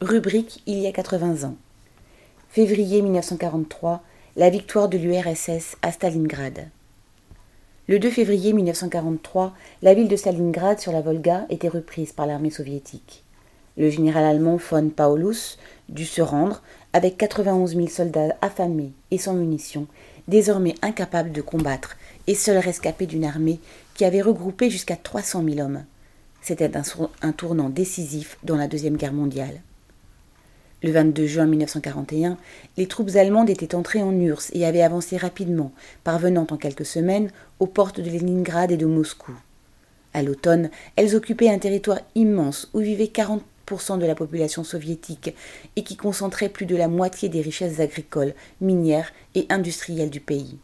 Rubrique Il y a 80 ans. Février 1943, la victoire de l'URSS à Stalingrad. Le 2 février 1943, la ville de Stalingrad sur la Volga était reprise par l'armée soviétique. Le général allemand von Paulus dut se rendre avec 91 000 soldats affamés et sans munitions, désormais incapables de combattre et seuls rescapés d'une armée qui avait regroupé jusqu'à 300 000 hommes. C'était un, tournant décisif dans la Deuxième Guerre mondiale. Le 22 juin 1941, les troupes allemandes étaient entrées en URSS et avaient avancé rapidement, parvenant en quelques semaines aux portes de Leningrad et de Moscou. À l'automne, elles occupaient un territoire immense où vivait 40% de la population soviétique et qui concentrait plus de la moitié des richesses agricoles, minières et industrielles du pays.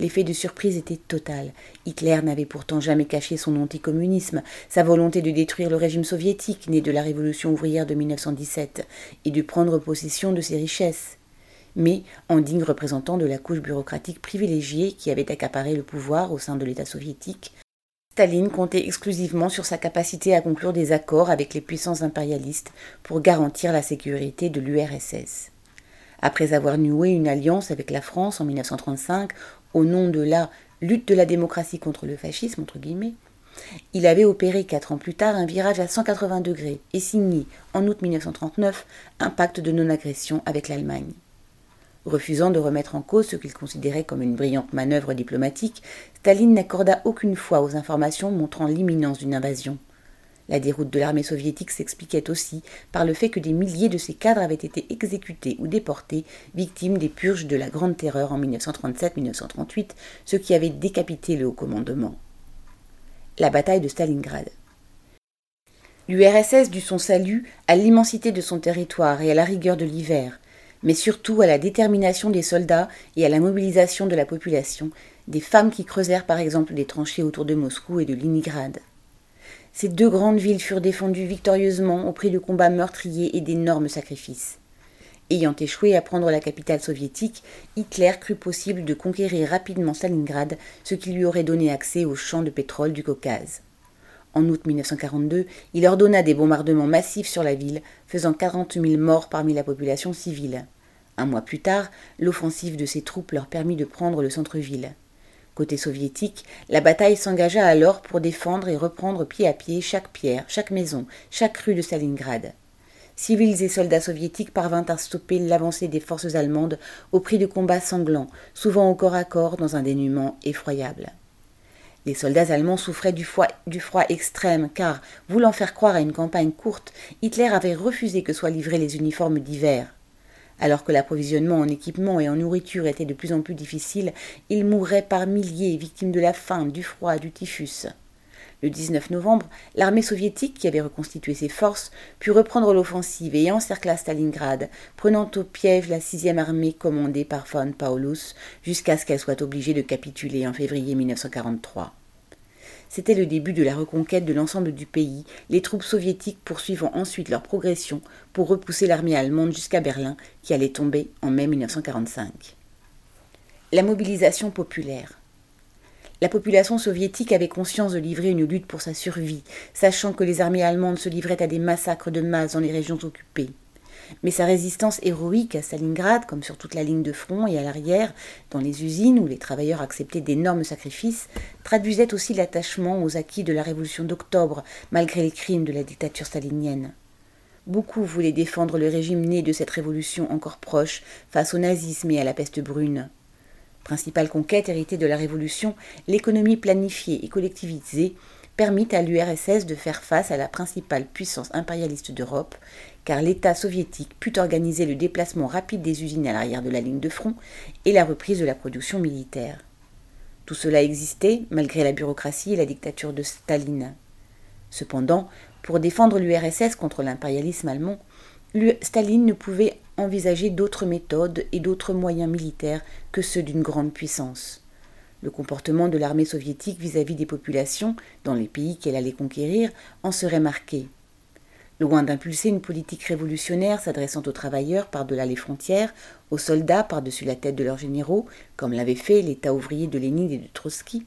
L'effet de surprise était total. Hitler n'avait pourtant jamais caché son anticommunisme, sa volonté de détruire le régime soviétique né de la révolution ouvrière de 1917 et de prendre possession de ses richesses. Mais, en digne représentant de la couche bureaucratique privilégiée qui avait accaparé le pouvoir au sein de l'État soviétique, Staline comptait exclusivement sur sa capacité à conclure des accords avec les puissances impérialistes pour garantir la sécurité de l'URSS. Après avoir noué une alliance avec la France en 1935 au nom de la lutte de la démocratie contre le fascisme, entre guillemets, il avait opéré quatre ans plus tard un virage à 180 degrés et signé, en août 1939, un pacte de non-agression avec l'Allemagne. Refusant de remettre en cause ce qu'il considérait comme une brillante manœuvre diplomatique, Staline n'accorda aucune foi aux informations montrant l'imminence d'une invasion. La déroute de l'armée soviétique s'expliquait aussi par le fait que des milliers de ses cadres avaient été exécutés ou déportés, victimes des purges de la Grande Terreur en 1937-1938, ce qui avait décapité le haut commandement. La bataille de Stalingrad. L'URSS dut son salut à l'immensité de son territoire et à la rigueur de l'hiver, mais surtout à la détermination des soldats et à la mobilisation de la population, des femmes qui creusèrent par exemple des tranchées autour de Moscou et de Leningrad. Ces deux grandes villes furent défendues victorieusement au prix de combats meurtriers et d'énormes sacrifices. Ayant échoué à prendre la capitale soviétique, Hitler crut possible de conquérir rapidement Stalingrad, ce qui lui aurait donné accès aux champs de pétrole du Caucase. En août 1942, il ordonna des bombardements massifs sur la ville, faisant 40 000 morts parmi la population civile. Un mois plus tard, l'offensive de ses troupes leur permit de prendre le centre-ville. Côté soviétique, la bataille s'engagea alors pour défendre et reprendre pied à pied chaque pierre, chaque maison, chaque rue de Stalingrad. Civils et soldats soviétiques parvinrent à stopper l'avancée des forces allemandes au prix de combats sanglants, souvent au corps à corps dans un dénuement effroyable. Les soldats allemands souffraient du froid, du froid, extrême car, voulant faire croire à une campagne courte, Hitler avait refusé que soient livrés les uniformes d'hiver. Alors que l'approvisionnement en équipement et en nourriture était de plus en plus difficile, ils mouraient par milliers, victimes de la faim, du froid, du typhus. Le 19 novembre, l'armée soviétique, qui avait reconstitué ses forces, put reprendre l'offensive et encercla Stalingrad, prenant au piège la sixième armée commandée par von Paulus, jusqu'à ce qu'elle soit obligée de capituler en février 1943. C'était le début de la reconquête de l'ensemble du pays, les troupes soviétiques poursuivant ensuite leur progression pour repousser l'armée allemande jusqu'à Berlin, qui allait tomber en mai 1945. La mobilisation populaire. La population soviétique avait conscience de livrer une lutte pour sa survie, sachant que les armées allemandes se livraient à des massacres de masse dans les régions occupées. Mais sa résistance héroïque à Stalingrad, comme sur toute la ligne de front et à l'arrière, dans les usines où les travailleurs acceptaient d'énormes sacrifices, traduisait aussi l'attachement aux acquis de la révolution d'octobre, malgré les crimes de la dictature stalinienne. Beaucoup voulaient défendre le régime né de cette révolution encore proche face au nazisme et à la peste brune. Principale conquête héritée de la révolution, l'économie planifiée et collectivisée permit à l'URSS de faire face à la principale puissance impérialiste d'Europe, car l'État soviétique put organiser le déplacement rapide des usines à l'arrière de la ligne de front et la reprise de la production militaire. Tout cela existait malgré la bureaucratie et la dictature de Staline. Cependant, pour défendre l'URSS contre l'impérialisme allemand, Staline ne pouvait envisager d'autres méthodes et d'autres moyens militaires que ceux d'une grande puissance. Le comportement de l'armée soviétique vis-à-vis des populations, dans les pays qu'elle allait conquérir, en serait marqué. Loin d'impulser une politique révolutionnaire s'adressant aux travailleurs par-delà les frontières, aux soldats par-dessus la tête de leurs généraux, comme l'avait fait l'État ouvrier de Lénine et de Trotsky,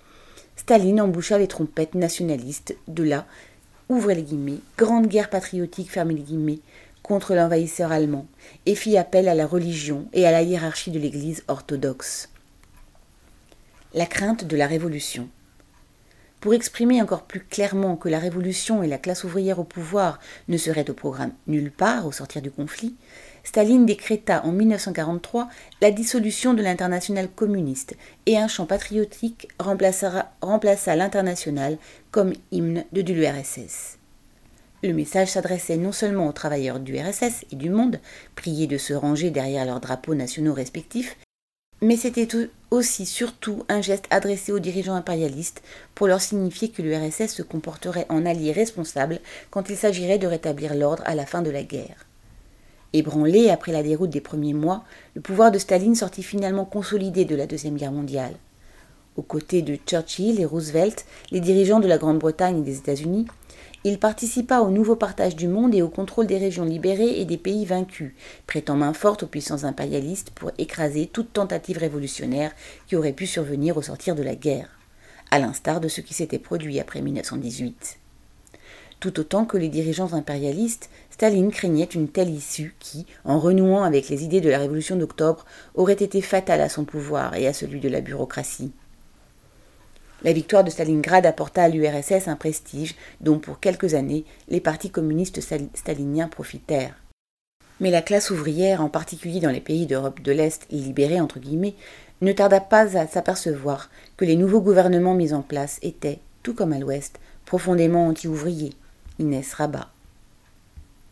Staline emboucha les trompettes nationalistes de la, ouvrez les guillemets, grande guerre patriotique, fermez les guillemets, contre l'envahisseur allemand et fit appel à la religion et à la hiérarchie de l'Église orthodoxe. La crainte de la révolution. Pour exprimer encore plus clairement que la révolution et la classe ouvrière au pouvoir ne seraient au programme nulle part au sortir du conflit, Staline décréta en 1943 la dissolution de l'internationale communiste et un chant patriotique remplaça, remplaça l'international comme hymne de l'URSS. Le message s'adressait non seulement aux travailleurs du RSS et du monde, priés de se ranger derrière leurs drapeaux nationaux respectifs, mais c'était aussi surtout un geste adressé aux dirigeants impérialistes pour leur signifier que l'URSS se comporterait en allié responsable quand il s'agirait de rétablir l'ordre à la fin de la guerre. Ébranlé après la déroute des premiers mois, le pouvoir de Staline sortit finalement consolidé de la Deuxième Guerre mondiale. Aux côtés de Churchill et Roosevelt, les dirigeants de la Grande-Bretagne et des États-Unis, il participa au nouveau partage du monde et au contrôle des régions libérées et des pays vaincus, prêtant main forte aux puissances impérialistes pour écraser toute tentative révolutionnaire qui aurait pu survenir au sortir de la guerre, à l'instar de ce qui s'était produit après 1918. Tout autant que les dirigeants impérialistes, Staline craignait une telle issue qui, en renouant avec les idées de la Révolution d'octobre, aurait été fatale à son pouvoir et à celui de la bureaucratie. La victoire de Stalingrad apporta à l'URSS un prestige dont pour quelques années les partis communistes staliniens profitèrent. Mais la classe ouvrière, en particulier dans les pays d'Europe de l'Est libérés entre guillemets, ne tarda pas à s'apercevoir que les nouveaux gouvernements mis en place étaient, tout comme à l'Ouest, profondément anti-ouvriers. Inès Rabat.